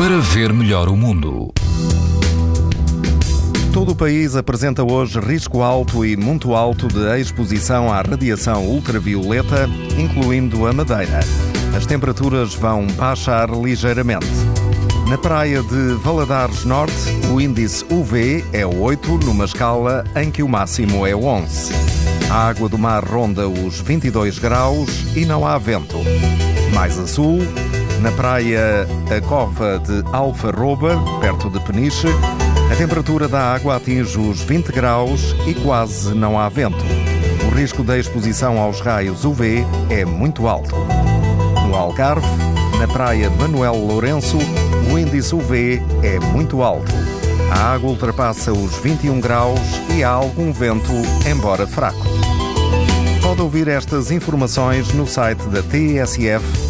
para ver melhor o mundo. Todo o país apresenta hoje risco alto e muito alto de exposição à radiação ultravioleta, incluindo a Madeira. As temperaturas vão baixar ligeiramente. Na praia de Valadares Norte, o índice UV é 8, numa escala em que o máximo é 11. A água do mar ronda os 22 graus e não há vento. Mais a sul, na praia a Cova de Alfarroba, perto de Peniche, a temperatura da água atinge os 20 graus e quase não há vento. O risco da exposição aos raios UV é muito alto. No Algarve, na praia Manuel Lourenço, o índice UV é muito alto. A água ultrapassa os 21 graus e há algum vento, embora fraco. Pode ouvir estas informações no site da TSF